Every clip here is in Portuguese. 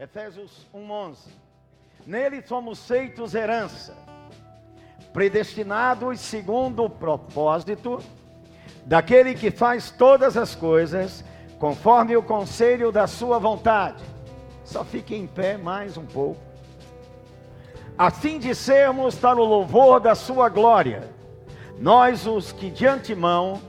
Efésios 1:11. Nele somos feitos herança, predestinados segundo o propósito daquele que faz todas as coisas conforme o conselho da sua vontade. Só fique em pé mais um pouco. A fim de sermos para o louvor da sua glória, nós os que de antemão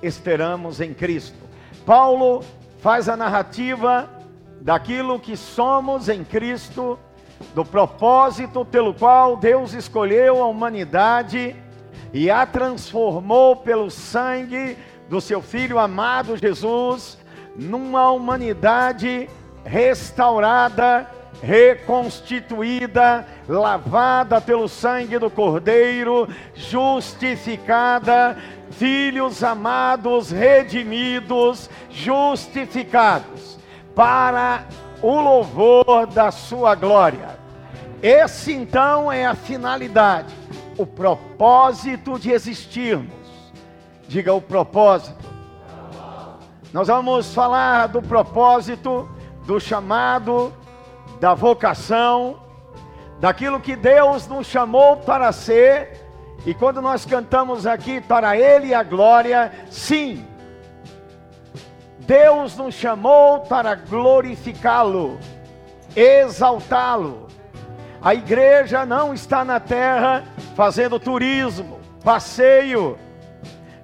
esperamos em Cristo. Paulo faz a narrativa daquilo que somos em Cristo, do propósito pelo qual Deus escolheu a humanidade e a transformou pelo sangue do seu filho amado Jesus numa humanidade restaurada, reconstituída, lavada pelo sangue do Cordeiro, justificada, filhos amados, redimidos, justificados, para o louvor da sua glória. Esse então é a finalidade, o propósito de existirmos. Diga o propósito. Nós vamos falar do propósito, do chamado, da vocação, daquilo que Deus nos chamou para ser. E quando nós cantamos aqui para Ele a glória, sim, Deus nos chamou para glorificá-lo, exaltá-lo. A igreja não está na terra fazendo turismo, passeio.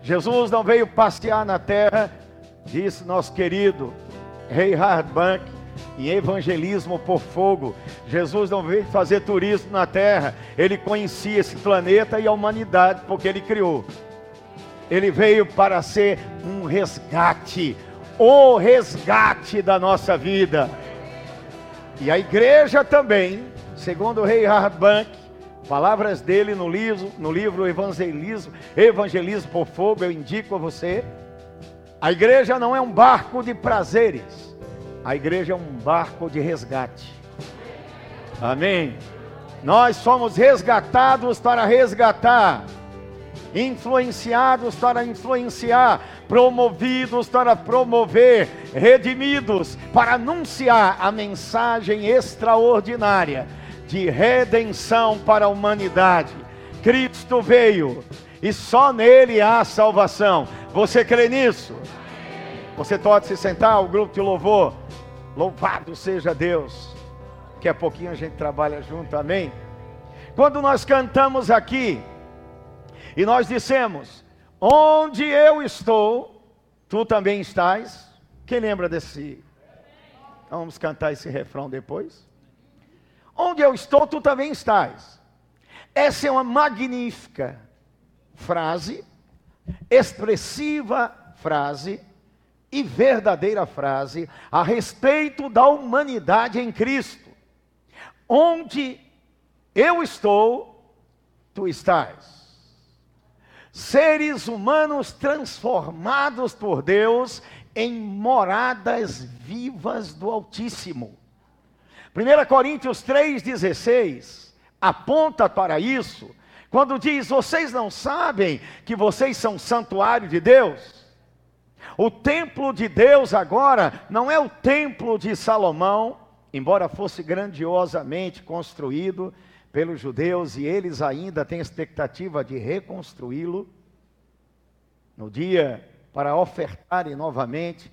Jesus não veio passear na terra disse nosso querido Rei Hardbank, em Evangelismo por Fogo. Jesus não veio fazer turismo na terra, ele conhecia esse planeta e a humanidade, porque ele criou. Ele veio para ser um resgate, o resgate da nossa vida. E a igreja também, segundo o rei Hardbank, palavras dele no livro, no livro Evangelismo, Evangelismo por Fogo, eu indico a você a igreja não é um barco de prazeres, a igreja é um barco de resgate. Amém. Nós somos resgatados para resgatar, influenciados para influenciar, promovidos para promover, redimidos para anunciar a mensagem extraordinária de redenção para a humanidade. Cristo veio e só nele há salvação. Você crê nisso? Você pode se sentar, o grupo de louvor. Louvado seja Deus. Que a pouquinho a gente trabalha junto, amém? Quando nós cantamos aqui, e nós dissemos: Onde eu estou, tu também estás. Quem lembra desse? Então vamos cantar esse refrão depois. Onde eu estou, tu também estás. Essa é uma magnífica frase, expressiva frase e verdadeira frase a respeito da humanidade em Cristo. Onde eu estou, tu estás. Seres humanos transformados por Deus em moradas vivas do Altíssimo. 1 Coríntios 3,16 aponta para isso, quando diz: Vocês não sabem que vocês são santuário de Deus? O templo de Deus agora não é o templo de Salomão, embora fosse grandiosamente construído pelos judeus e eles ainda têm expectativa de reconstruí-lo no dia para ofertarem novamente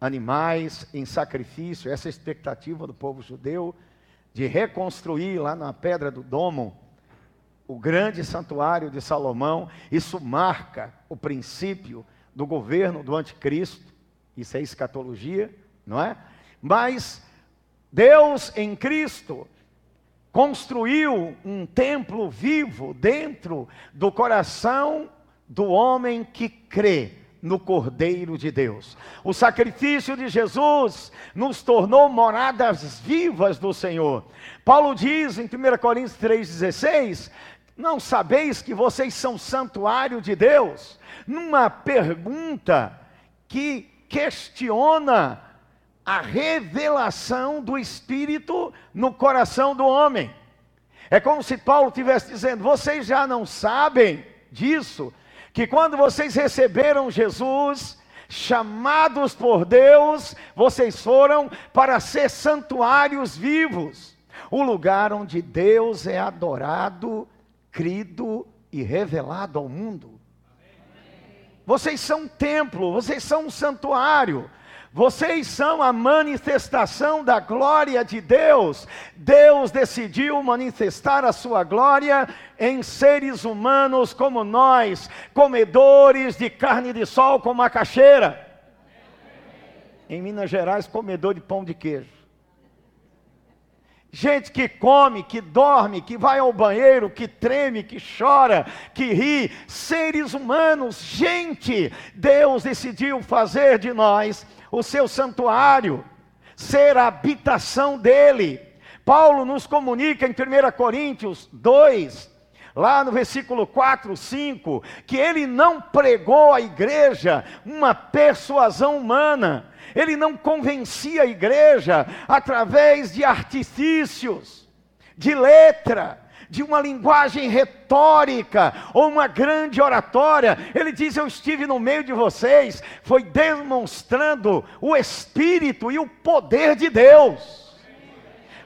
animais em sacrifício, essa é expectativa do povo judeu de reconstruir lá na pedra do domo o grande santuário de Salomão, isso marca o princípio do governo do anticristo, isso é escatologia, não é? Mas Deus em Cristo construiu um templo vivo dentro do coração do homem que crê no Cordeiro de Deus. O sacrifício de Jesus nos tornou moradas vivas do Senhor. Paulo diz em 1 Coríntios 3,16: Não sabeis que vocês são santuário de Deus? numa pergunta que questiona a revelação do Espírito no coração do homem. É como se Paulo estivesse dizendo: vocês já não sabem disso, que quando vocês receberam Jesus, chamados por Deus, vocês foram para ser santuários vivos, o lugar onde Deus é adorado, crido e revelado ao mundo. Vocês são um templo, vocês são um santuário. Vocês são a manifestação da glória de Deus. Deus decidiu manifestar a sua glória em seres humanos como nós, comedores de carne de sol com macaxeira. Em Minas Gerais, comedor de pão de queijo. Gente que come, que dorme, que vai ao banheiro, que treme, que chora, que ri, seres humanos, gente, Deus decidiu fazer de nós o seu santuário, ser a habitação dele. Paulo nos comunica em 1 Coríntios 2, lá no versículo 4, 5, que ele não pregou à igreja uma persuasão humana, ele não convencia a igreja através de artifícios, de letra, de uma linguagem retórica ou uma grande oratória. Ele diz: Eu estive no meio de vocês, foi demonstrando o Espírito e o poder de Deus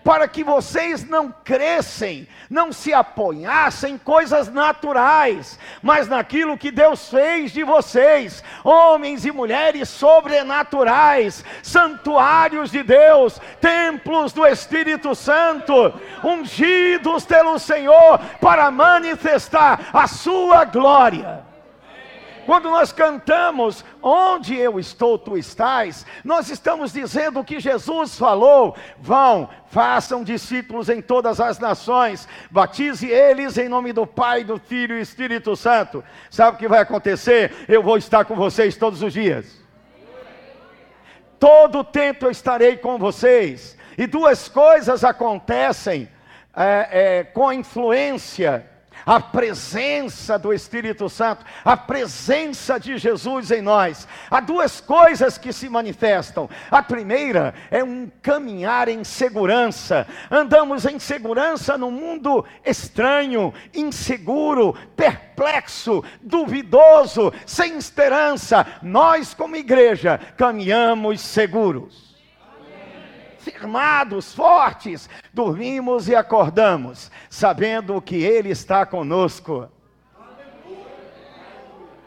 para que vocês não crescem, não se apoiassem em coisas naturais, mas naquilo que Deus fez de vocês, homens e mulheres sobrenaturais, santuários de Deus, templos do Espírito Santo, ungidos pelo Senhor para manifestar a sua glória. Quando nós cantamos, onde eu estou, tu estás, nós estamos dizendo o que Jesus falou: vão, façam discípulos em todas as nações, batize eles em nome do Pai, do Filho e Espírito Santo. Sabe o que vai acontecer? Eu vou estar com vocês todos os dias. Todo o tempo eu estarei com vocês. E duas coisas acontecem é, é, com influência a presença do Espírito Santo, a presença de Jesus em nós. Há duas coisas que se manifestam. A primeira é um caminhar em segurança. Andamos em segurança num mundo estranho, inseguro, perplexo, duvidoso, sem esperança. Nós, como igreja, caminhamos seguros firmados, fortes, dormimos e acordamos, sabendo que Ele está conosco.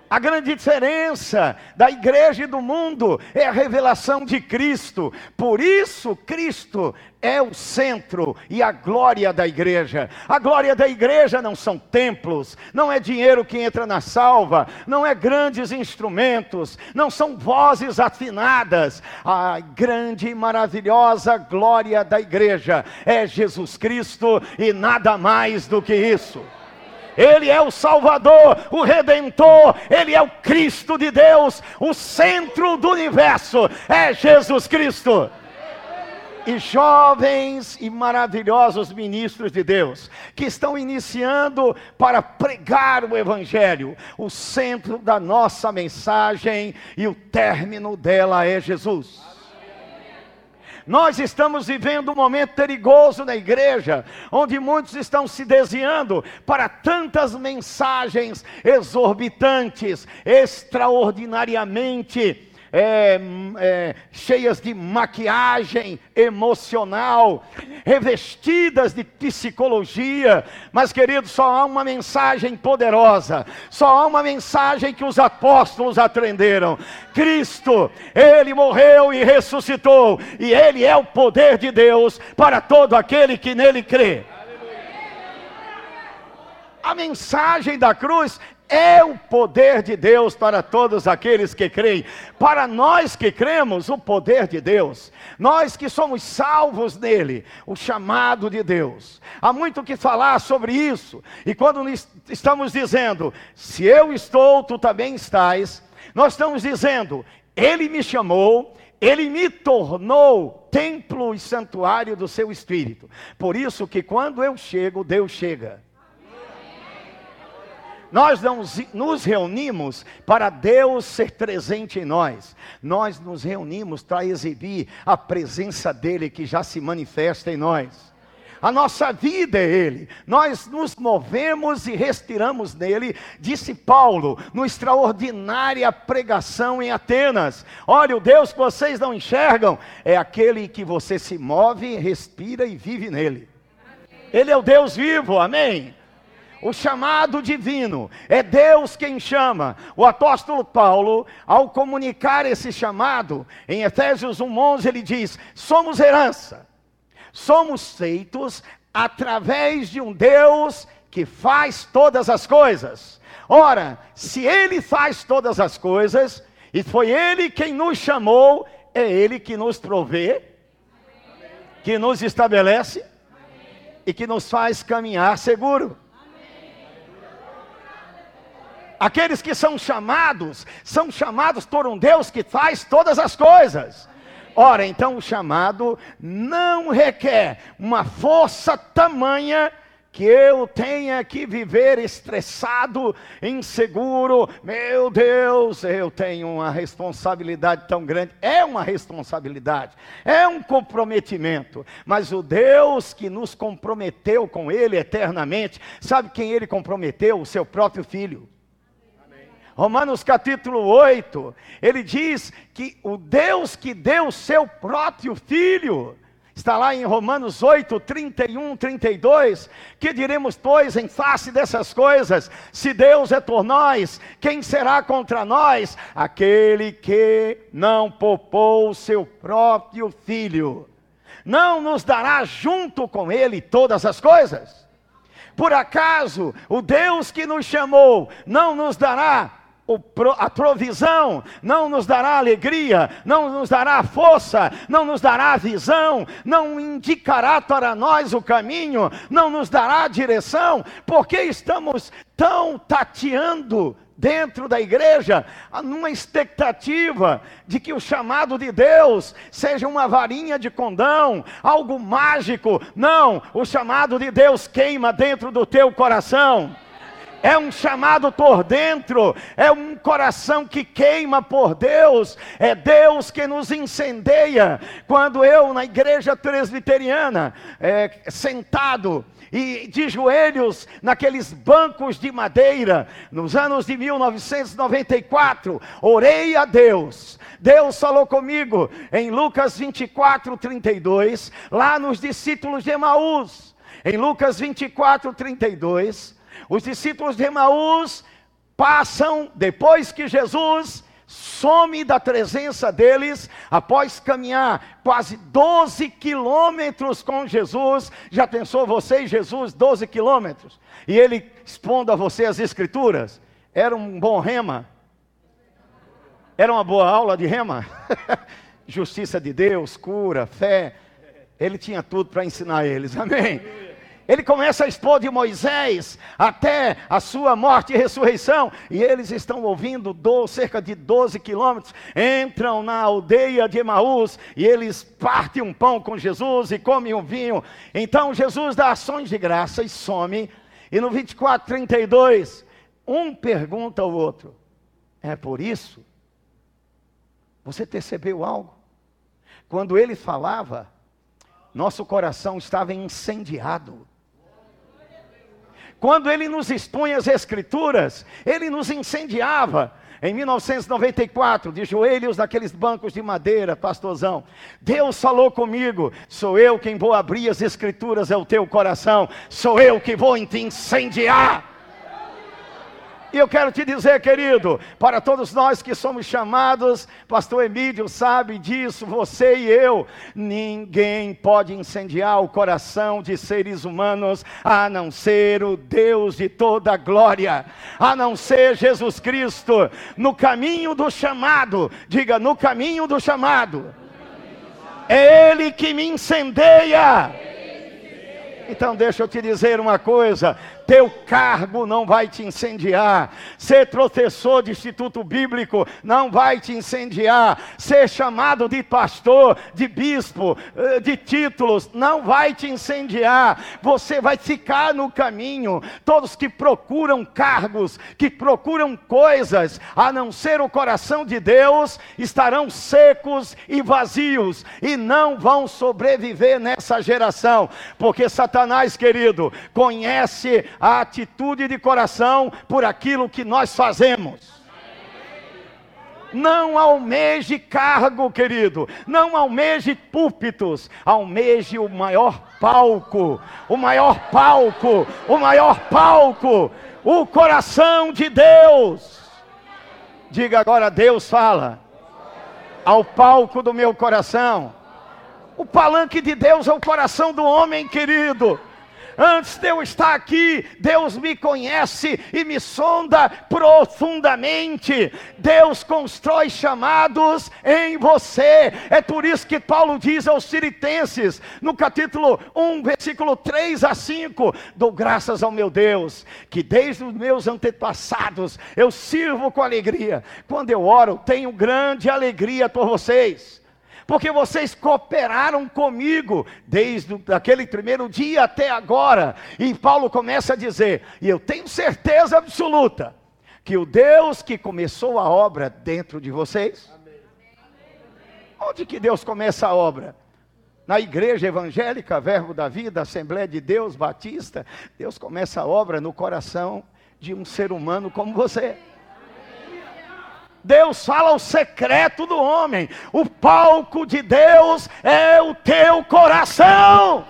A grande diferença da igreja e do mundo é a revelação de Cristo. Por isso, Cristo é o centro e a glória da igreja. A glória da igreja não são templos, não é dinheiro que entra na salva, não é grandes instrumentos, não são vozes afinadas. A grande e maravilhosa glória da igreja é Jesus Cristo e nada mais do que isso. Ele é o Salvador, o Redentor, Ele é o Cristo de Deus, o centro do universo é Jesus Cristo. E jovens e maravilhosos ministros de Deus, que estão iniciando para pregar o Evangelho, o centro da nossa mensagem e o término dela é Jesus. Nós estamos vivendo um momento perigoso na igreja, onde muitos estão se desviando para tantas mensagens exorbitantes, extraordinariamente é, é, cheias de maquiagem emocional, revestidas de psicologia, mas querido, só há uma mensagem poderosa, só há uma mensagem que os apóstolos aprenderam: Cristo, Ele morreu e ressuscitou, e Ele é o poder de Deus para todo aquele que nele crê. A mensagem da cruz é o poder de Deus para todos aqueles que creem. Para nós que cremos, o poder de Deus, nós que somos salvos nele, o chamado de Deus. Há muito que falar sobre isso, e quando estamos dizendo, se eu estou, tu também estás, nós estamos dizendo, ele me chamou, ele me tornou templo e santuário do seu espírito. Por isso que quando eu chego, Deus chega. Nós não nos reunimos para Deus ser presente em nós. Nós nos reunimos para exibir a presença dele que já se manifesta em nós. A nossa vida é Ele. Nós nos movemos e respiramos nele, disse Paulo, no extraordinária pregação em Atenas. Olha, o Deus que vocês não enxergam é aquele que você se move, respira e vive nele. Ele é o Deus vivo, amém? O chamado divino é Deus quem chama. O apóstolo Paulo, ao comunicar esse chamado, em Efésios 1:11 ele diz: "Somos herança. Somos feitos através de um Deus que faz todas as coisas. Ora, se ele faz todas as coisas, e foi ele quem nos chamou, é ele que nos provê, que nos estabelece e que nos faz caminhar seguro. Aqueles que são chamados, são chamados por um Deus que faz todas as coisas. Ora, então o chamado não requer uma força tamanha que eu tenha que viver estressado, inseguro. Meu Deus, eu tenho uma responsabilidade tão grande. É uma responsabilidade, é um comprometimento. Mas o Deus que nos comprometeu com Ele eternamente, sabe quem Ele comprometeu? O seu próprio Filho. Romanos capítulo 8, ele diz que o Deus que deu o seu próprio filho, está lá em Romanos 8, 31, 32, que diremos, pois, em face dessas coisas, se Deus é por nós, quem será contra nós? Aquele que não poupou o seu próprio filho, não nos dará junto com ele todas as coisas? Por acaso o Deus que nos chamou não nos dará a provisão, não nos dará alegria, não nos dará força, não nos dará visão, não indicará para nós o caminho, não nos dará direção, porque estamos tão tateando dentro da igreja, numa expectativa de que o chamado de Deus seja uma varinha de condão, algo mágico. Não, o chamado de Deus queima dentro do teu coração é um chamado por dentro, é um coração que queima por Deus, é Deus que nos incendeia. Quando eu, na igreja presbiteriana, é, sentado, e de joelhos naqueles bancos de madeira, nos anos de 1994, orei a Deus. Deus falou comigo em Lucas 24, 32, lá nos discípulos de Emaús. Em Lucas 24, 32, os discípulos de Emaús passam, depois que Jesus some da presença deles, após caminhar quase 12 quilômetros com Jesus. Já pensou você e Jesus 12 quilômetros? E ele expondo a você as Escrituras? Era um bom rema? Era uma boa aula de rema? Justiça de Deus, cura, fé. Ele tinha tudo para ensinar eles, amém? Ele começa a expor de Moisés até a sua morte e ressurreição, e eles estão ouvindo do, cerca de 12 quilômetros, entram na aldeia de Emaús e eles partem um pão com Jesus e comem um vinho. Então Jesus dá ações de graça e some, e no 24, 32, um pergunta ao outro: É por isso? Você percebeu algo? Quando ele falava, nosso coração estava incendiado. Quando ele nos expunha as Escrituras, ele nos incendiava. Em 1994, de joelhos naqueles bancos de madeira, pastorzão, Deus falou comigo: sou eu quem vou abrir as Escrituras ao teu coração, sou eu que vou te incendiar. E eu quero te dizer, querido, para todos nós que somos chamados, pastor Emílio sabe disso, você e eu, ninguém pode incendiar o coração de seres humanos a não ser o Deus de toda glória, a não ser Jesus Cristo, no caminho do chamado, diga, no caminho do chamado, é Ele que me incendeia. Então deixa eu te dizer uma coisa: teu cargo não vai te incendiar, ser professor de instituto bíblico não vai te incendiar, ser chamado de pastor, de bispo, eh, de títulos, não vai te incendiar, você vai ficar no caminho. Todos que procuram cargos, que procuram coisas, a não ser o coração de Deus, estarão secos e vazios e não vão sobreviver nessa geração, porque Satanás, querido, conhece a atitude de coração por aquilo que nós fazemos. Não almeje cargo, querido. Não almeje púlpitos. Almeje o maior palco. O maior palco. O maior palco. O coração de Deus. Diga agora, Deus fala ao palco do meu coração. O palanque de Deus é o coração do homem, querido. Antes de eu estar aqui, Deus me conhece e me sonda profundamente. Deus constrói chamados em você. É por isso que Paulo diz aos Siritenses, no capítulo 1, versículo 3 a 5: Dou graças ao meu Deus, que desde os meus antepassados eu sirvo com alegria. Quando eu oro, tenho grande alegria por vocês porque vocês cooperaram comigo desde aquele primeiro dia até agora. E Paulo começa a dizer: e eu tenho certeza absoluta que o Deus que começou a obra dentro de vocês, onde que Deus começa a obra? Na igreja evangélica, Verbo da Vida, Assembleia de Deus, Batista, Deus começa a obra no coração de um ser humano como você. Deus fala o secreto do homem. O palco de Deus é o teu coração.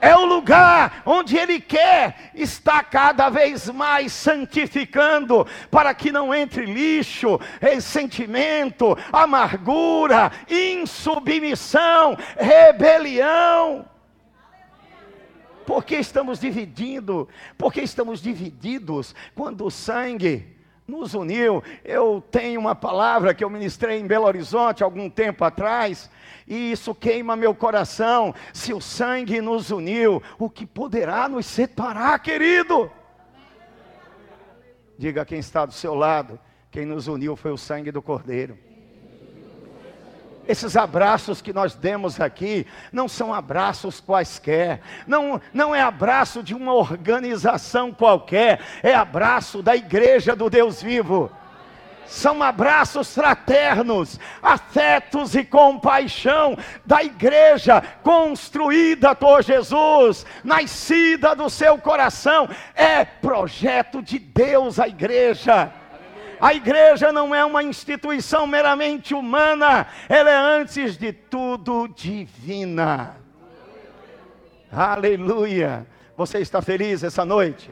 É o lugar onde Ele quer estar cada vez mais santificando, para que não entre lixo, ressentimento, amargura, insubmissão, rebelião. Por que estamos dividindo? Por que estamos divididos quando o sangue nos uniu. Eu tenho uma palavra que eu ministrei em Belo Horizonte algum tempo atrás, e isso queima meu coração. Se o sangue nos uniu, o que poderá nos separar, querido? Diga quem está do seu lado: quem nos uniu foi o sangue do Cordeiro. Esses abraços que nós demos aqui não são abraços quaisquer, não, não é abraço de uma organização qualquer, é abraço da igreja do Deus vivo são abraços fraternos, afetos e compaixão da igreja construída por Jesus, nascida do seu coração, é projeto de Deus a igreja. A igreja não é uma instituição meramente humana, ela é antes de tudo divina. Aleluia. Você está feliz essa noite?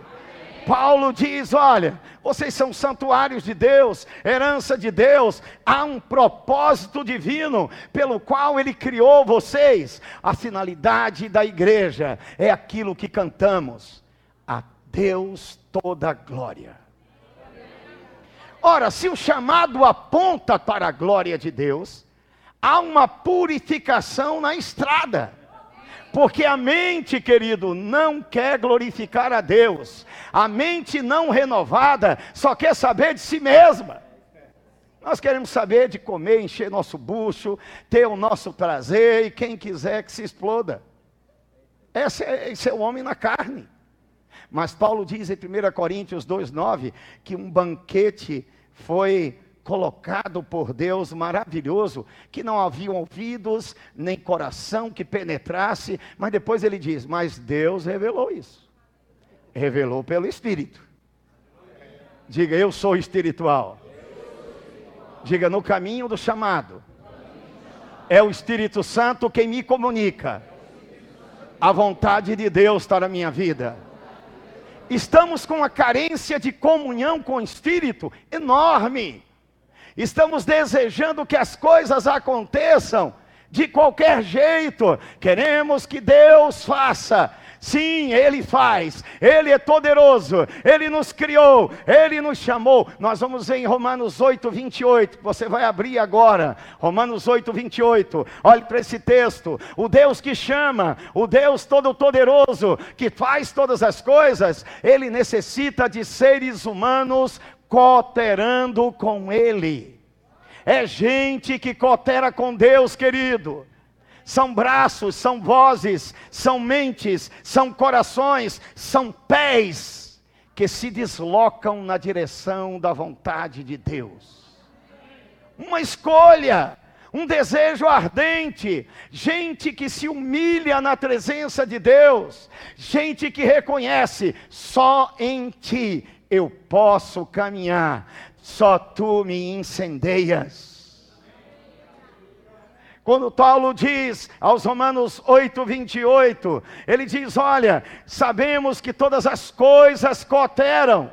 Paulo diz: olha, vocês são santuários de Deus, herança de Deus, há um propósito divino pelo qual Ele criou vocês. A finalidade da igreja é aquilo que cantamos: a Deus toda glória. Ora, se o chamado aponta para a glória de Deus, há uma purificação na estrada. Porque a mente, querido, não quer glorificar a Deus. A mente não renovada só quer saber de si mesma. Nós queremos saber de comer, encher nosso bucho, ter o nosso prazer e quem quiser que se exploda. Esse é, esse é o homem na carne. Mas Paulo diz em 1 Coríntios 2,9 que um banquete foi colocado por Deus maravilhoso, que não haviam ouvidos nem coração que penetrasse, mas depois ele diz: Mas Deus revelou isso, revelou pelo Espírito. Diga, eu sou espiritual. Diga, no caminho do chamado, é o Espírito Santo quem me comunica. A vontade de Deus está na minha vida estamos com a carência de comunhão com o Espírito enorme. Estamos desejando que as coisas aconteçam de qualquer jeito. Queremos que Deus faça Sim, Ele faz, Ele é poderoso, Ele nos criou, Ele nos chamou. Nós vamos ver em Romanos 8, 28, você vai abrir agora, Romanos 8, 28. Olhe para esse texto: o Deus que chama, o Deus Todo-Poderoso, que faz todas as coisas, Ele necessita de seres humanos cooperando com Ele. É gente que coopera com Deus, querido são braços, são vozes, são mentes, são corações, são pés que se deslocam na direção da vontade de Deus. Uma escolha, um desejo ardente, gente que se humilha na presença de Deus, gente que reconhece: só em Ti eu posso caminhar, só Tu me incendeias. Quando Paulo diz aos Romanos 8, 28, ele diz: Olha, sabemos que todas as coisas cooperam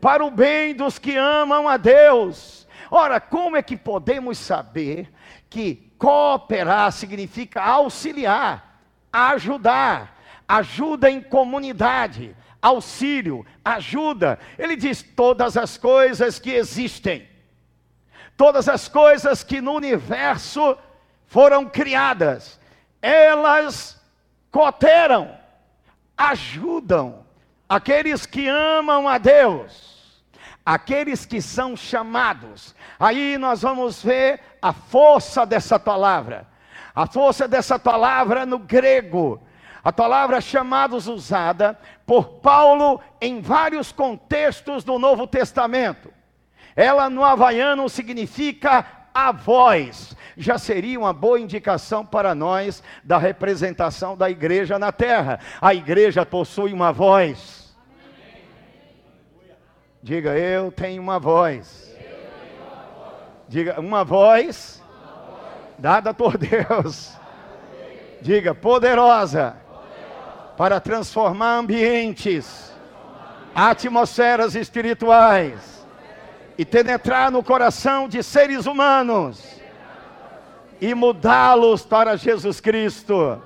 para o bem dos que amam a Deus. Ora, como é que podemos saber que cooperar significa auxiliar, ajudar, ajuda em comunidade, auxílio, ajuda? Ele diz: todas as coisas que existem, todas as coisas que no universo existem foram criadas, elas cooperam, ajudam aqueles que amam a Deus, aqueles que são chamados. Aí nós vamos ver a força dessa palavra. A força dessa palavra no grego, a palavra chamados usada por Paulo em vários contextos do Novo Testamento. Ela no havaiano significa a voz, já seria uma boa indicação para nós da representação da igreja na terra. A igreja possui uma voz. Diga, eu tenho uma voz. Diga, uma voz dada por Deus. Diga, poderosa para transformar ambientes, atmosferas espirituais e penetrar no coração de seres humanos e mudá-los para Jesus Cristo.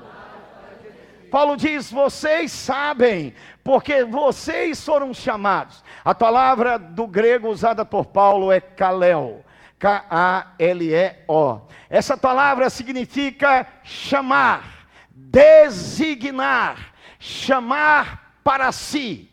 Paulo diz: vocês sabem, porque vocês foram chamados. A palavra do grego usada por Paulo é kalel. K-A-L-E-O. Essa palavra significa chamar, designar, chamar para si.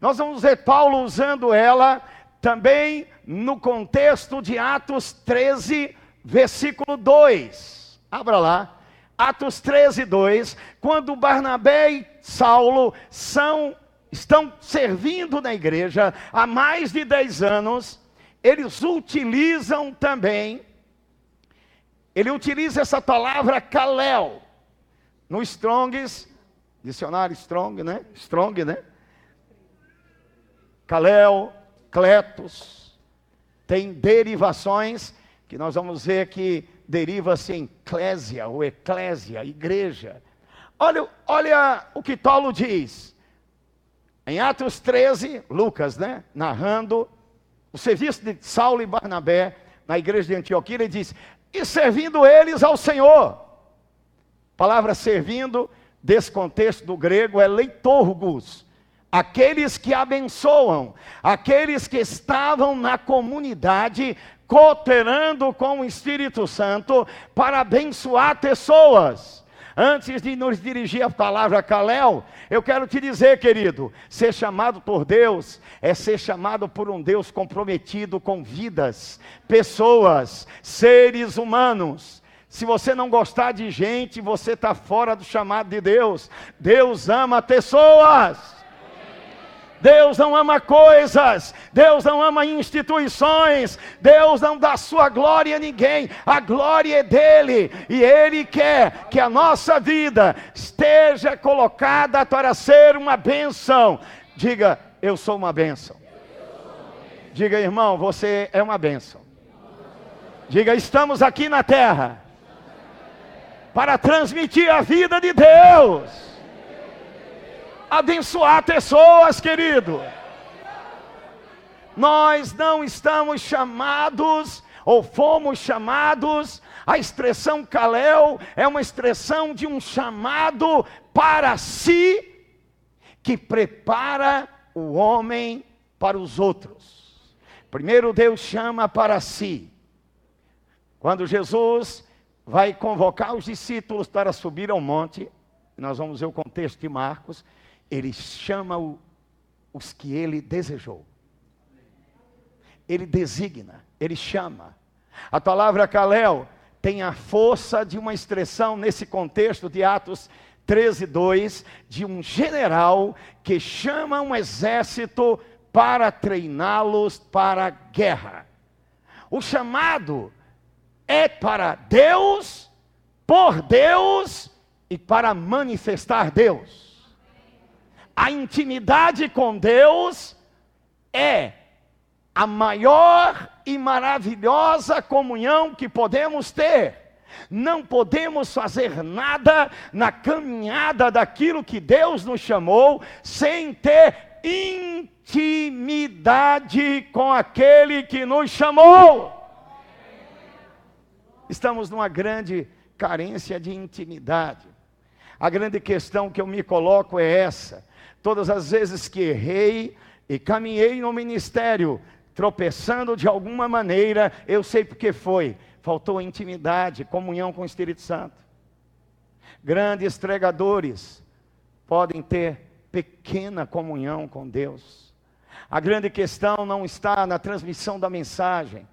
Nós vamos ver Paulo usando ela também no contexto de Atos 13, versículo 2. Abra lá. Atos 13, 2. Quando Barnabé e Saulo são, estão servindo na igreja há mais de 10 anos, eles utilizam também, ele utiliza essa palavra kalel. No Strongs, dicionário Strong, né? Strong, né? Kalel, Cletos, tem derivações que nós vamos ver que deriva-se em eclésia ou eclésia, igreja. Olha, olha o que Paulo diz. Em Atos 13, Lucas, né, narrando o serviço de Saulo e Barnabé na igreja de Antioquia, ele diz: "E servindo eles ao Senhor". Palavra servindo, desse contexto do grego é leitorgos, aqueles que abençoam, aqueles que estavam na comunidade cooperando com o Espírito Santo para abençoar pessoas. Antes de nos dirigir a palavra Kalel, eu quero te dizer, querido, ser chamado por Deus é ser chamado por um Deus comprometido com vidas, pessoas, seres humanos. Se você não gostar de gente, você está fora do chamado de Deus. Deus ama pessoas. Deus não ama coisas, Deus não ama instituições, Deus não dá sua glória a ninguém, a glória é dele, e Ele quer que a nossa vida esteja colocada para ser uma bênção. Diga, eu sou uma bênção. Diga, irmão, você é uma bênção. Diga, estamos aqui na terra para transmitir a vida de Deus abençoar pessoas, querido. Nós não estamos chamados, ou fomos chamados, A expressão Kalel é uma expressão de um chamado para si que prepara o homem para os outros. Primeiro Deus chama para si. Quando Jesus vai convocar os discípulos para subir ao monte, nós vamos ver o contexto de Marcos, ele chama o, os que ele desejou. Ele designa, ele chama. A palavra Kalel tem a força de uma expressão nesse contexto de Atos 13, 2, de um general que chama um exército para treiná-los para a guerra. O chamado é para Deus, por Deus e para manifestar Deus. A intimidade com Deus é a maior e maravilhosa comunhão que podemos ter. Não podemos fazer nada na caminhada daquilo que Deus nos chamou sem ter intimidade com aquele que nos chamou. Estamos numa grande carência de intimidade. A grande questão que eu me coloco é essa: todas as vezes que errei e caminhei no ministério, tropeçando de alguma maneira, eu sei porque foi. Faltou intimidade, comunhão com o Espírito Santo. Grandes pregadores podem ter pequena comunhão com Deus. A grande questão não está na transmissão da mensagem,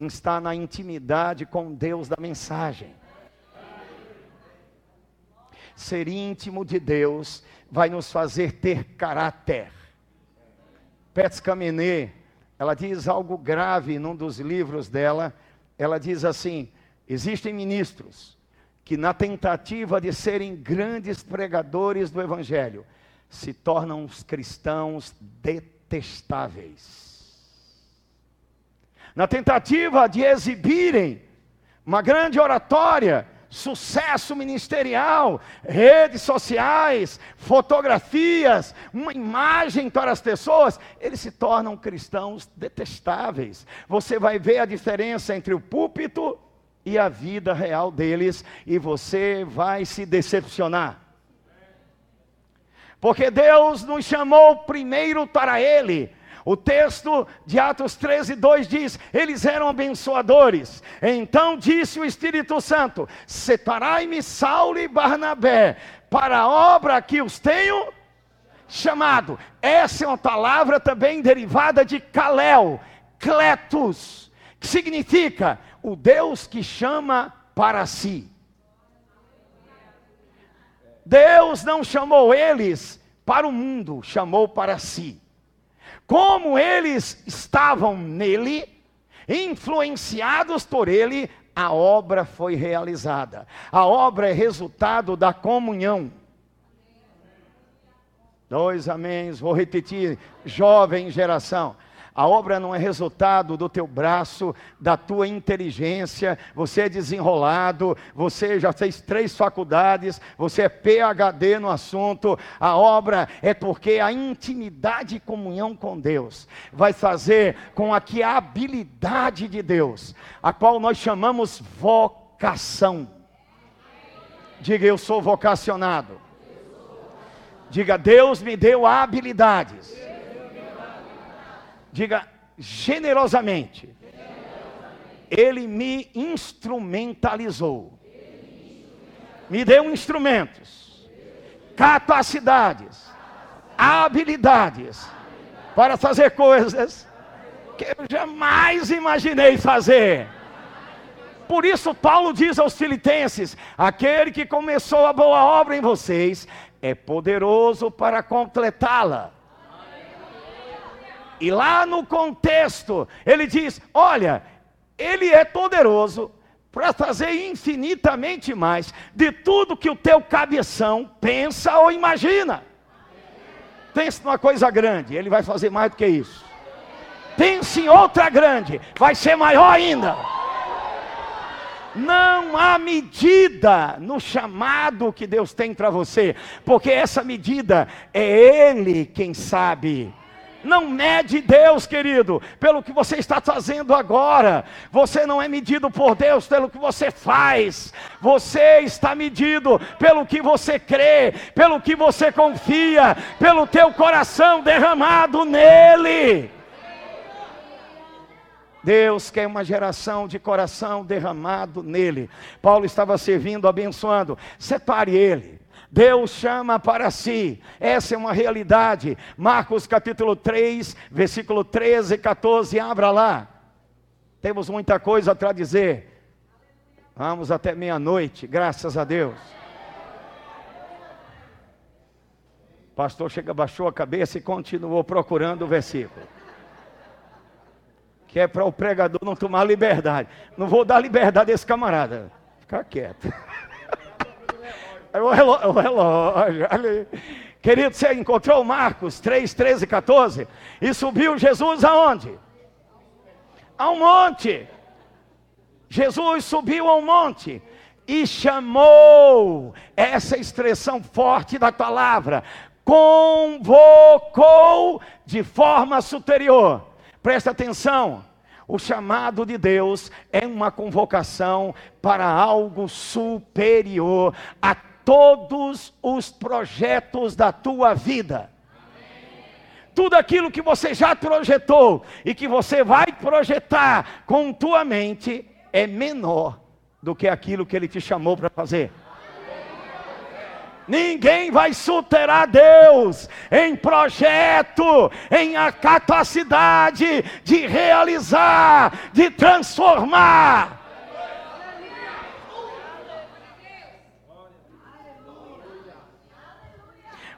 está na intimidade com Deus da mensagem. Ser íntimo de Deus vai nos fazer ter caráter. Pets Camenê, ela diz algo grave num dos livros dela. Ela diz assim: existem ministros que, na tentativa de serem grandes pregadores do Evangelho, se tornam os cristãos detestáveis. Na tentativa de exibirem uma grande oratória, sucesso ministerial, redes sociais, fotografias, uma imagem para as pessoas, eles se tornam cristãos detestáveis. Você vai ver a diferença entre o púlpito e a vida real deles, e você vai se decepcionar. Porque Deus nos chamou primeiro para Ele, o texto de Atos 13, 2 diz: eles eram abençoadores. Então disse o Espírito Santo: Separai-me Saulo e Barnabé para a obra que os tenho chamado. Essa é uma palavra também derivada de Kalel, Cletus, que significa o Deus que chama para si. Deus não chamou eles para o mundo, chamou para si. Como eles estavam nele, influenciados por ele, a obra foi realizada. A obra é resultado da comunhão. Dois améns, vou repetir, jovem geração. A obra não é resultado do teu braço, da tua inteligência. Você é desenrolado, você já fez três faculdades, você é PhD no assunto. A obra é porque a intimidade e comunhão com Deus vai fazer com que a habilidade de Deus, a qual nós chamamos vocação. Diga, eu sou vocacionado. Diga, Deus me deu habilidades Diga generosamente. Ele me instrumentalizou. Me deu instrumentos, capacidades, habilidades para fazer coisas que eu jamais imaginei fazer. Por isso, Paulo diz aos Filipenses: aquele que começou a boa obra em vocês é poderoso para completá-la. E lá no contexto, ele diz: Olha, ele é poderoso para fazer infinitamente mais de tudo que o teu cabeção pensa ou imagina. Pense numa coisa grande, ele vai fazer mais do que isso. Pense em outra grande, vai ser maior ainda. Não há medida no chamado que Deus tem para você, porque essa medida é Ele quem sabe Não mede Deus, querido, pelo que você está fazendo agora. Você não é medido por Deus pelo que você faz. Você está medido pelo que você crê, pelo que você confia, pelo teu coração derramado nele. Deus quer uma geração de coração derramado nele. Paulo estava servindo, abençoando. Separe ele. Deus chama para si, essa é uma realidade. Marcos capítulo 3, versículo 13 e 14, abra lá. Temos muita coisa para dizer. Vamos até meia-noite, graças a Deus. O pastor chega, baixou a cabeça e continuou procurando o versículo que é para o pregador não tomar liberdade. Não vou dar liberdade a esse camarada. Ficar quieto. É o relógio, o relógio ali. Querido, você encontrou Marcos 3, 13 14? E subiu Jesus aonde? A um monte. Jesus subiu a um monte e chamou, essa expressão forte da palavra, convocou de forma superior Presta atenção. O chamado de Deus é uma convocação para algo superior a todos os projetos da tua vida. Tudo aquilo que você já projetou e que você vai projetar com tua mente é menor do que aquilo que ele te chamou para fazer. Ninguém vai superar Deus em projeto, em a capacidade de realizar, de transformar.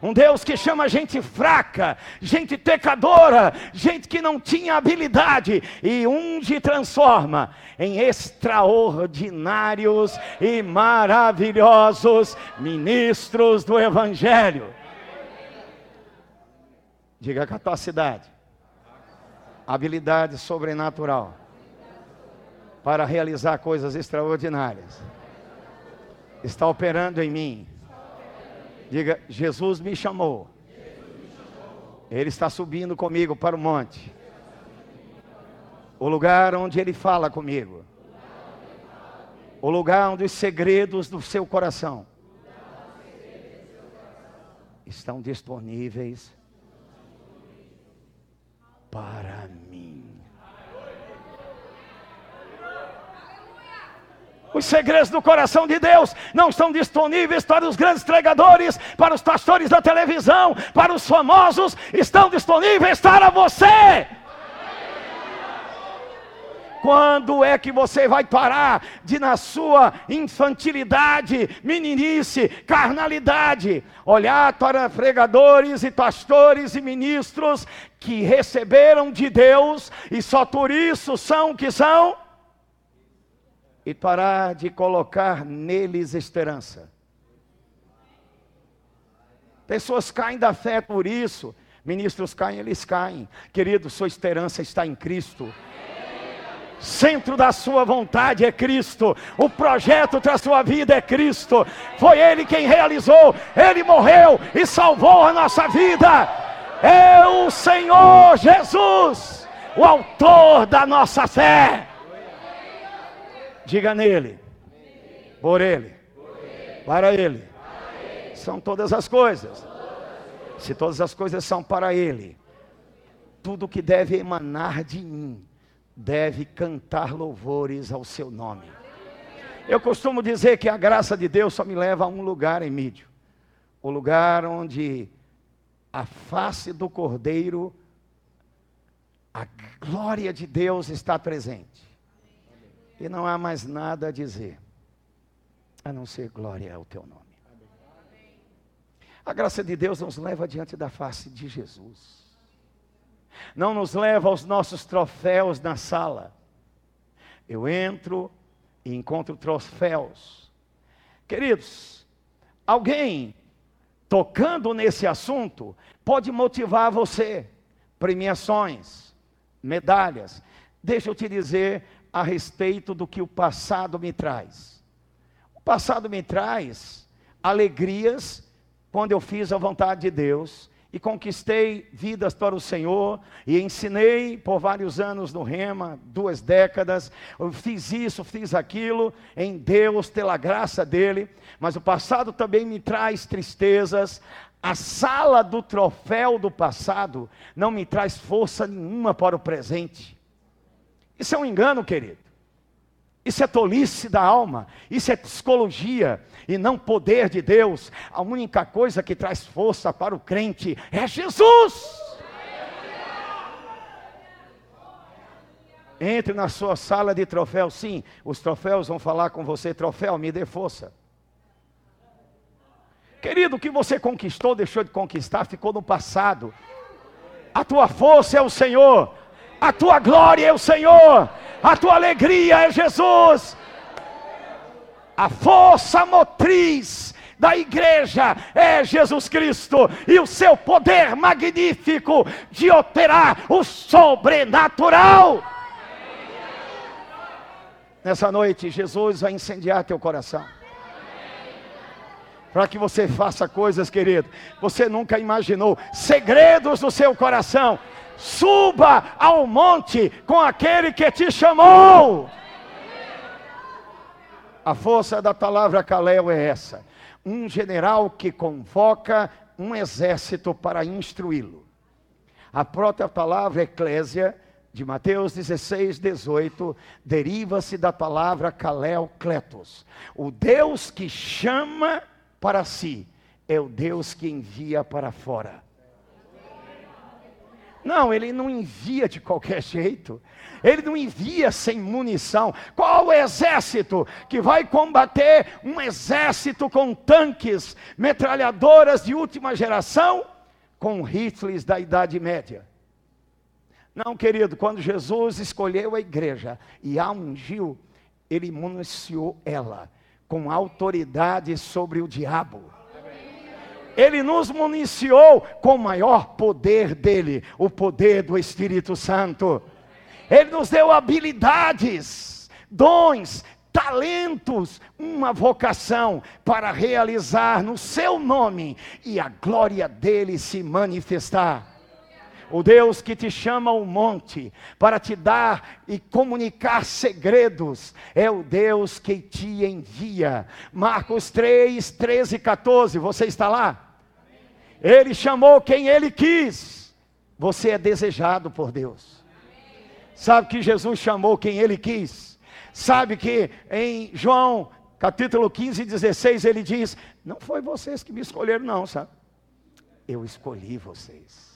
Um Deus que chama gente fraca, gente pecadora, gente que não tinha habilidade, e unge transforma em extraordinários e maravilhosos ministros do Evangelho. Diga capacidade, habilidade sobrenatural para realizar coisas extraordinárias. Está operando em mim Diga, Jesus me chamou. Ele está subindo comigo para o monte. O lugar onde ele fala comigo. O lugar onde os segredos do seu coração estão disponíveis para mim. Os segredos do coração de Deus não estão disponíveis para os grandes pregadores, para os pastores da televisão, para os famosos, estão disponíveis para você. Quando é que você vai parar de, na sua infantilidade, meninice, carnalidade, olhar para pregadores e pastores e ministros que receberam de Deus e só por isso são o que são? E parar de colocar neles esperança. Pessoas caem da fé por isso. Ministros caem, eles caem. Querido, sua esperança está em Cristo. Centro da sua vontade é Cristo. O projeto para a sua vida é Cristo. Foi Ele quem realizou. Ele morreu e salvou a nossa vida. É o Senhor Jesus, o autor da nossa fé. Diga nele, por ele, para ele. São todas as coisas. Se todas as coisas são para ele, tudo que deve emanar de mim deve cantar louvores ao seu nome. Eu costumo dizer que a graça de Deus só me leva a um lugar em mídio o lugar onde a face do Cordeiro, a glória de Deus está presente. E não há mais nada a dizer, a não ser glória ao teu nome. A graça de Deus nos leva diante da face de Jesus. Não nos leva aos nossos troféus na sala. Eu entro e encontro troféus. Queridos, alguém tocando nesse assunto pode motivar você. Premiações, medalhas. Deixa eu te dizer a respeito do que o passado me traz. O passado me traz alegrias quando eu fiz a vontade de Deus e conquistei vidas para o Senhor e ensinei por vários anos no Rema, duas décadas. Eu fiz isso, fiz aquilo em Deus, pela graça dele, mas o passado também me traz tristezas. A sala do troféu do passado não me traz força nenhuma para o presente. Isso é um engano, querido. Isso é tolice da alma, isso é psicologia e não poder de Deus. A única coisa que traz força para o crente é Jesus. Entre na sua sala de troféu, sim, os troféus vão falar com você: troféu, me dê força. Querido, o que você conquistou, deixou de conquistar, ficou no passado. A tua força é o Senhor, a tua glória é o Senhor, a tua alegria é Jesus. A força motriz da igreja é Jesus Cristo e o seu poder magnífico de operar o sobrenatural. Nessa noite, Jesus vai incendiar teu coração. Para que você faça coisas, querido, você nunca imaginou, segredos do seu coração suba ao monte com aquele que te chamou. A força da palavra Calel é essa: um general que convoca um exército para instruí-lo. A própria palavra eclésia, de Mateus 16, 18, deriva-se da palavra Kalel Kletos. O Deus que chama para si é o Deus que envia para fora. Não, ele não envia de qualquer jeito. Ele não envia sem munição. Qual o exército que vai combater um exército com tanques, metralhadoras de última geração, com rifles da Idade Média? Não, querido, quando Jesus escolheu a igreja e a ungiu, ele municiou ela com autoridade sobre o diabo. Ele nos municiou com o maior poder dele, o poder do Espírito Santo. Ele nos deu habilidades, dons, talentos, uma vocação para realizar no seu nome e a glória dele se manifestar. O Deus que te chama ao monte para te dar e comunicar segredos, é o Deus que te envia. Marcos 3, 13 e 14, você está lá? Ele chamou quem ele quis. Você é desejado por Deus. Sabe que Jesus chamou quem ele quis. Sabe que em João capítulo 15, 16, ele diz: Não foi vocês que me escolheram, não, sabe? Eu escolhi vocês.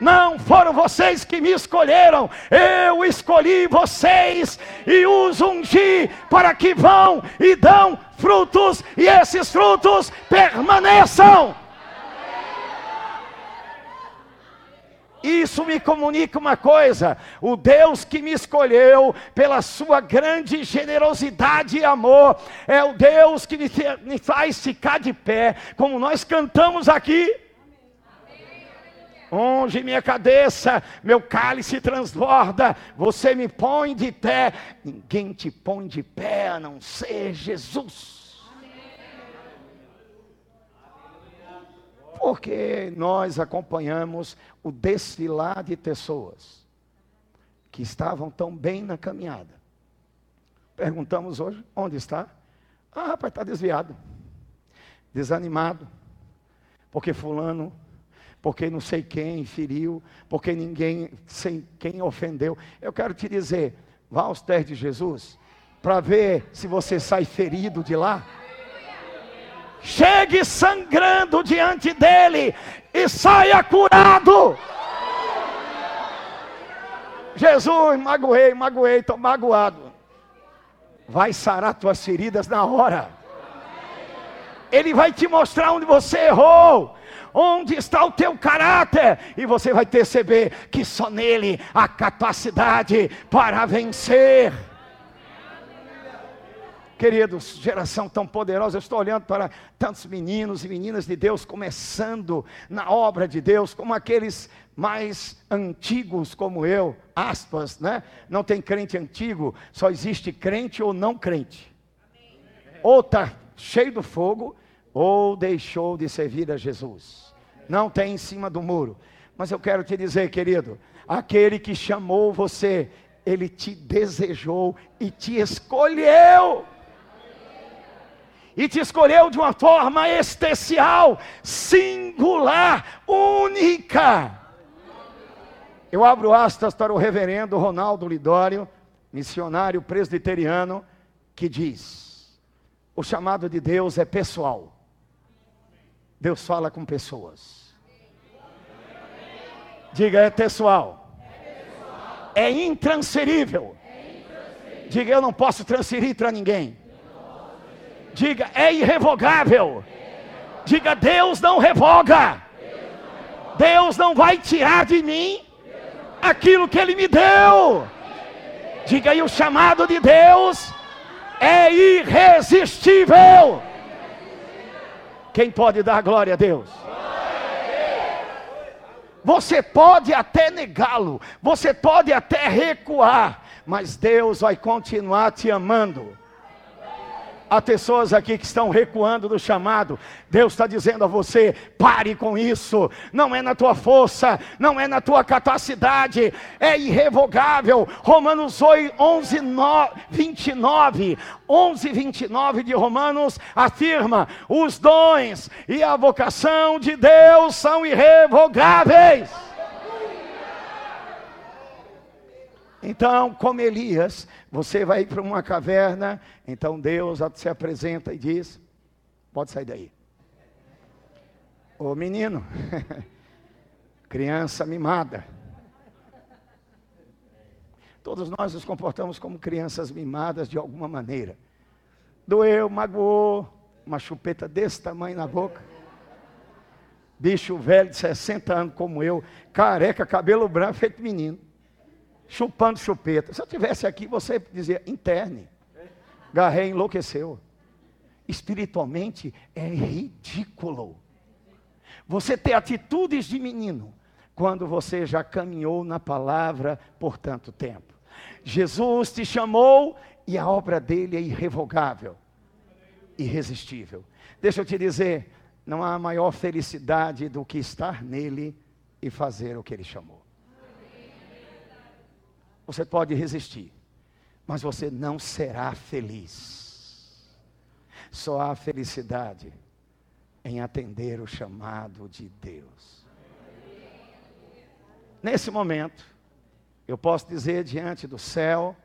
Não foram vocês que me escolheram, eu escolhi vocês e os ungi para que vão e dão frutos e esses frutos permaneçam. Isso me comunica uma coisa: o Deus que me escolheu pela sua grande generosidade e amor, é o Deus que me faz ficar de pé, como nós cantamos aqui. Onde minha cabeça, meu cálice transborda, você me põe de pé. Ninguém te põe de pé a não ser Jesus. Porque nós acompanhamos o desfilar de pessoas que estavam tão bem na caminhada. Perguntamos hoje: onde está? Ah, rapaz, está desviado, desanimado, porque Fulano porque não sei quem feriu, porque ninguém, sem quem ofendeu. Eu quero te dizer, vá aos pés de Jesus, para ver se você sai ferido de lá. Chegue sangrando diante dele e saia curado. Jesus, magoei, magoei, estou magoado. Vai sarar tuas feridas na hora. Ele vai te mostrar onde você errou onde está o teu caráter, e você vai perceber que só nele há capacidade para vencer. Queridos, geração tão poderosa, eu estou olhando para tantos meninos e meninas de Deus começando na obra de Deus, como aqueles mais antigos como eu, aspas, né? Não tem crente antigo, só existe crente ou não crente. Ou está cheio do fogo, ou deixou de servir a Jesus. Não tem em cima do muro. Mas eu quero te dizer, querido, aquele que chamou você, ele te desejou e te escolheu. E te escolheu de uma forma especial, singular, única. Eu abro aspas para o reverendo Ronaldo Lidório, missionário presbiteriano, que diz: o chamado de Deus é pessoal. Deus fala com pessoas. Diga, é pessoal. É intransferível. Diga, eu não posso transferir para ninguém. Diga, é irrevogável. Diga, Deus não revoga. Deus não vai tirar de mim aquilo que Ele me deu. Diga aí, o chamado de Deus é irresistível. Quem pode dar glória a Deus? Você pode até negá-lo, você pode até recuar, mas Deus vai continuar te amando. Há pessoas aqui que estão recuando do chamado. Deus está dizendo a você: pare com isso. Não é na tua força, não é na tua capacidade, é irrevogável. Romanos 8, 11, 29, 11, 29 de Romanos afirma: os dons e a vocação de Deus são irrevogáveis. Então, como Elias, você vai para uma caverna, então Deus se apresenta e diz: pode sair daí. Ô menino, criança mimada. Todos nós nos comportamos como crianças mimadas de alguma maneira. Doeu, magoou, uma chupeta desse tamanho na boca. Bicho velho de 60 anos como eu, careca, cabelo branco, feito menino chupando chupeta. Se eu tivesse aqui, você dizia, interne. Garré enlouqueceu. Espiritualmente é ridículo. Você ter atitudes de menino quando você já caminhou na palavra por tanto tempo. Jesus te chamou e a obra dele é irrevogável, irresistível. Deixa eu te dizer, não há maior felicidade do que estar nele e fazer o que ele chamou. Você pode resistir, mas você não será feliz. Só há felicidade em atender o chamado de Deus. Nesse momento, eu posso dizer diante do céu,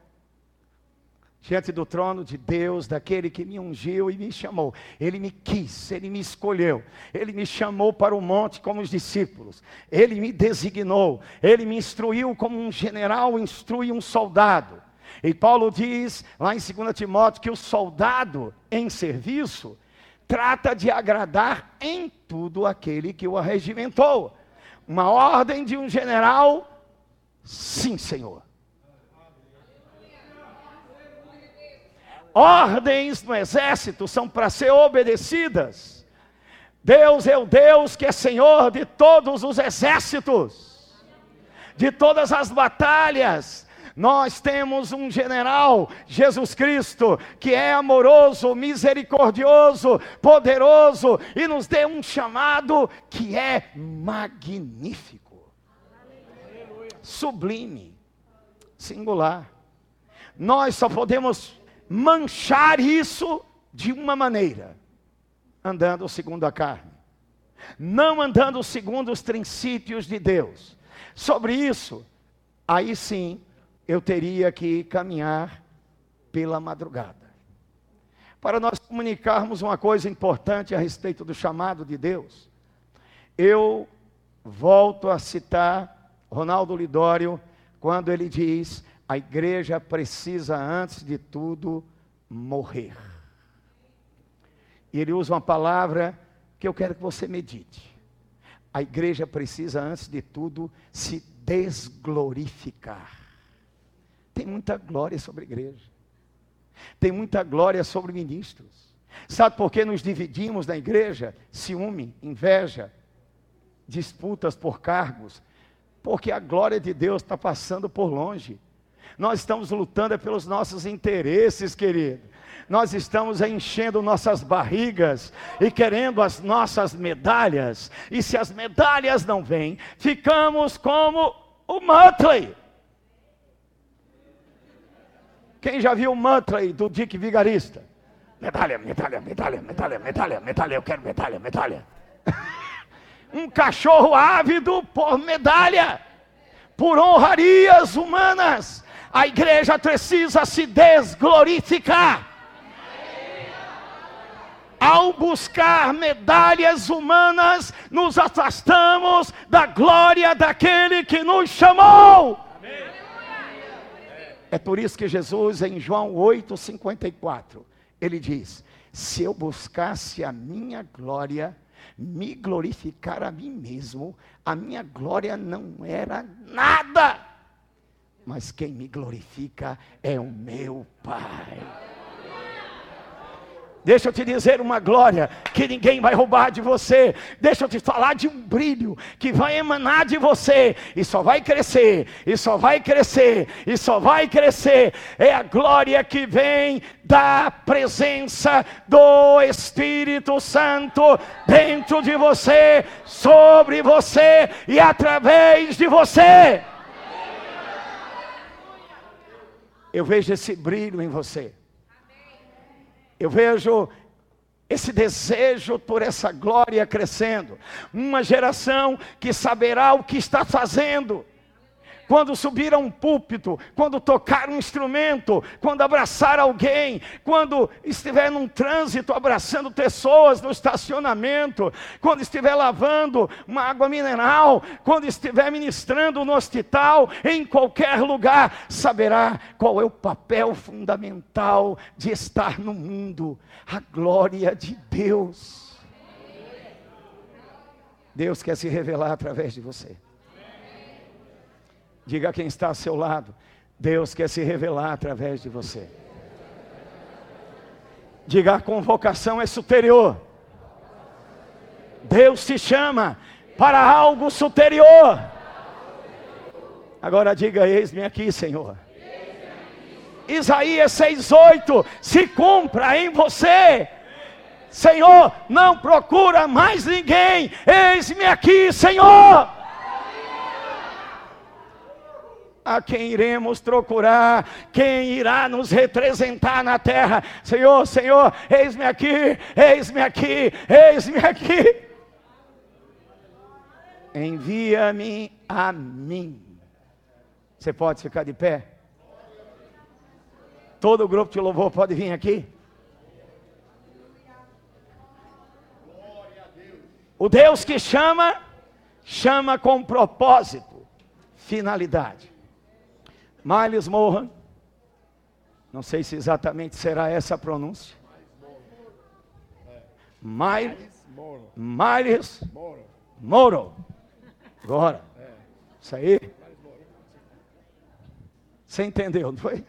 diante do trono de Deus, daquele que me ungiu e me chamou. Ele me quis, ele me escolheu, ele me chamou para o monte como os discípulos, ele me designou, ele me instruiu como um general instrui um soldado. E Paulo diz lá em 2 Timóteo que o soldado em serviço trata de agradar em tudo aquele que o arregimentou. Uma ordem de um general, sim, Senhor. Ordens no exército são para ser obedecidas. Deus é o Deus que é Senhor de todos os exércitos, de todas as batalhas. Nós temos um general, Jesus Cristo, que é amoroso, misericordioso, poderoso e nos deu um chamado que é magnífico, sublime, singular. Nós só podemos manchar isso de uma maneira, andando segundo a carne, não andando segundo os princípios de Deus. Sobre isso, aí sim, eu teria que caminhar pela madrugada. Para nós comunicarmos uma coisa importante a respeito do chamado de Deus, eu volto a citar Ronaldo Lidório, quando ele diz: a igreja precisa, antes de tudo, morrer. E ele usa uma palavra que eu quero que você medite. A igreja precisa, antes de tudo, se desglorificar. Tem muita glória sobre a igreja. Tem muita glória sobre ministros. Sabe por que nos dividimos na igreja? Ciúme, inveja, disputas por cargos. Porque a glória de Deus está passando por longe. Nós estamos lutando é pelos nossos interesses, querido. nós estamos enchendo nossas barrigas e querendo as nossas medalhas. E se as medalhas não vêm, ficamos como o Muttley. Quem já viu o Muttley do Dick Vigarista? Medalha, medalha, medalha, medalha, medalha, medalha, eu quero medalha, medalha. um cachorro ávido por medalha, por honrarias humanas. A igreja precisa se desglorificar. Ao buscar medalhas humanas, nos afastamos da glória daquele que nos chamou. É por isso que Jesus, em João 8,54, ele diz: Se eu buscasse a minha glória, me glorificar a mim mesmo, a minha glória não era nada, mas quem me glorifica é o meu Pai. Deixa eu te dizer uma glória que ninguém vai roubar de você. Deixa eu te falar de um brilho que vai emanar de você e só vai crescer, e só vai crescer, e só vai crescer. É a glória que vem da presença do Espírito Santo dentro de você, sobre você e através de você. Eu vejo esse brilho em você. Eu vejo esse desejo por essa glória crescendo. Uma geração que saberá o que está fazendo quando subir a um púlpito, quando tocar um instrumento, quando abraçar alguém, quando estiver num trânsito abraçando pessoas no estacionamento, quando estiver lavando uma água mineral, quando estiver ministrando no hospital, em qualquer lugar, saberá qual é o papel fundamental de estar no mundo a glória de Deus. Deus quer se revelar através de você. Diga a quem está ao seu lado: Deus quer se revelar através de você. Diga a convocação é superior. Deus te chama para algo superior. Agora diga: Eis-me aqui, Senhor. Isaías 6,8: Se cumpra em você. Senhor, não procura mais ninguém. Eis-me aqui, Senhor a quem iremos procurar, quem irá nos representar na terra. Senhor, Senhor, eis-me aqui, eis-me aqui, eis-me aqui. Envia-me a mim. Você pode ficar de pé? Todo o grupo de louvor pode vir aqui? O Deus que chama, chama com propósito, finalidade. Miles Mohan, não sei se exatamente será essa a pronúncia. Miles, Miles Moro. Agora, isso aí. Você entendeu, não foi?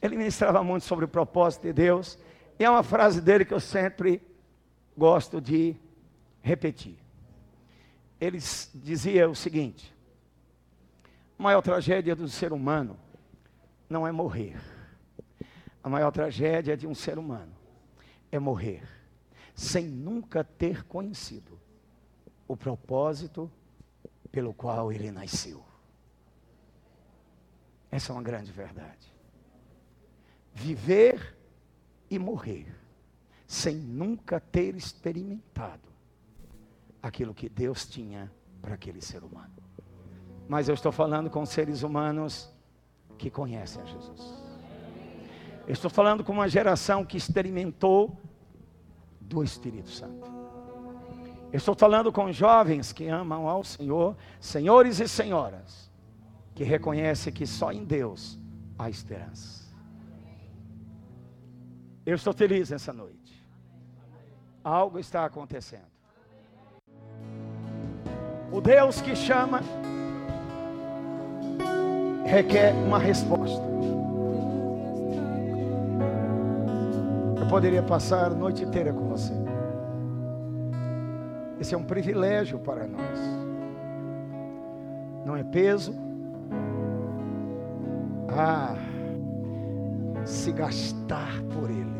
Ele ministrava muito sobre o propósito de Deus. E é uma frase dele que eu sempre gosto de repetir. Ele dizia o seguinte: a maior tragédia do ser humano não é morrer. A maior tragédia de um ser humano é morrer sem nunca ter conhecido o propósito pelo qual ele nasceu. Essa é uma grande verdade. Viver e morrer sem nunca ter experimentado aquilo que Deus tinha para aquele ser humano. Mas eu estou falando com seres humanos que conhecem a Jesus. Eu estou falando com uma geração que experimentou do Espírito Santo. Eu estou falando com jovens que amam ao Senhor, senhores e senhoras, que reconhecem que só em Deus há esperança. Eu estou feliz nessa noite. Algo está acontecendo. O Deus que chama requer uma resposta. Eu poderia passar a noite inteira com você. Esse é um privilégio para nós. Não é peso. Ah, se gastar por Ele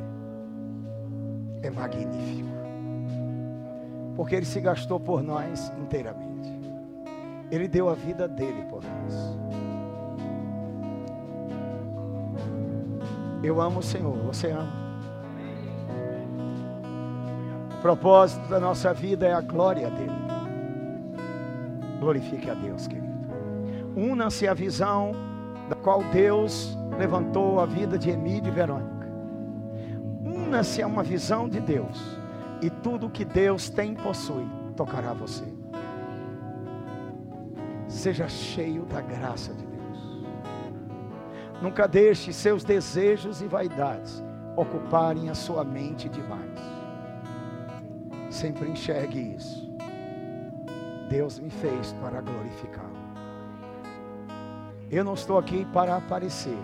é magnífico. Porque Ele se gastou por nós inteiramente. Ele deu a vida dele por nós. Eu amo o Senhor, você ama. O propósito da nossa vida é a glória dele. Glorifique a Deus, querido. Una-se à visão da qual Deus levantou a vida de Emílio e Verônica. Una-se a uma visão de Deus. E tudo que Deus tem e possui tocará você. Seja cheio da graça de. Nunca deixe seus desejos e vaidades ocuparem a sua mente demais. Sempre enxergue isso. Deus me fez para glorificá-lo. Eu não estou aqui para aparecer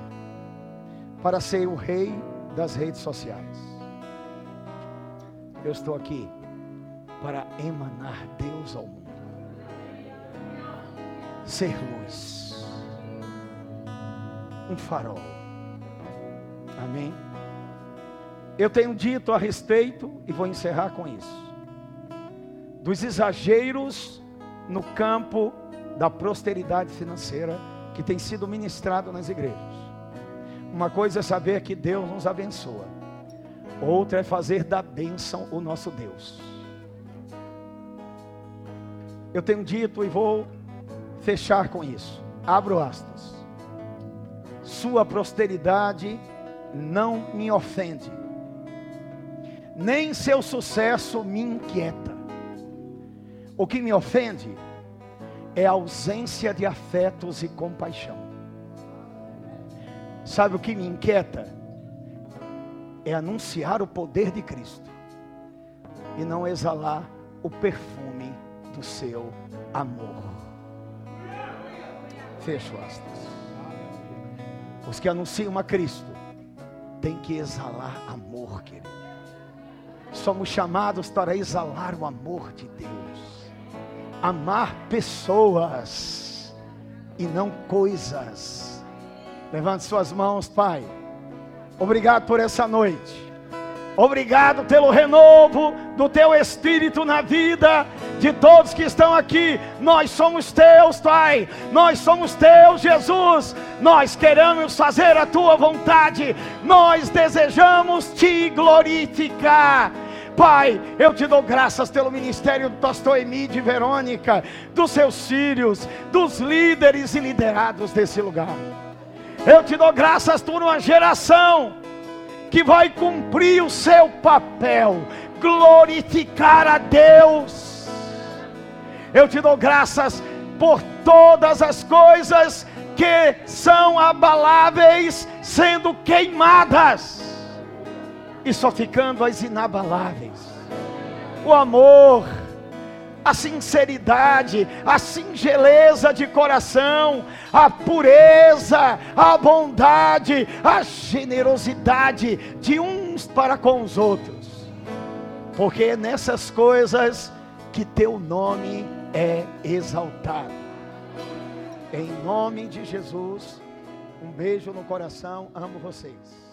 para ser o rei das redes sociais. Eu estou aqui para emanar Deus ao mundo. Ser luz. Um farol. Amém? Eu tenho dito a respeito, e vou encerrar com isso, dos exageros no campo da prosperidade financeira que tem sido ministrado nas igrejas. Uma coisa é saber que Deus nos abençoa. Outra é fazer da bênção o nosso Deus. Eu tenho dito e vou fechar com isso. Abro aspas. Sua prosperidade não me ofende, nem seu sucesso me inquieta. O que me ofende é a ausência de afetos e compaixão. Sabe o que me inquieta? É anunciar o poder de Cristo e não exalar o perfume do seu amor. Fecho aspas. Os que anunciam a Cristo têm que exalar amor, querido. Somos chamados para exalar o amor de Deus. Amar pessoas e não coisas Levante suas mãos, Pai. Obrigado por essa noite. Obrigado pelo renovo do teu espírito na vida de todos que estão aqui. Nós somos teus, Pai. Nós somos teus, Jesus. Nós queremos fazer a tua vontade. Nós desejamos te glorificar. Pai, eu te dou graças pelo ministério do pastor Emílio e Verônica, dos seus filhos, dos líderes e liderados desse lugar. Eu te dou graças por uma geração que vai cumprir o seu papel, glorificar a Deus. Eu te dou graças por todas as coisas que são abaláveis sendo queimadas e só ficando as inabaláveis. O amor, a sinceridade, a singeleza de coração, a pureza, a bondade, a generosidade de uns para com os outros, porque é nessas coisas que teu nome é exaltado. Em nome de Jesus, um beijo no coração, amo vocês.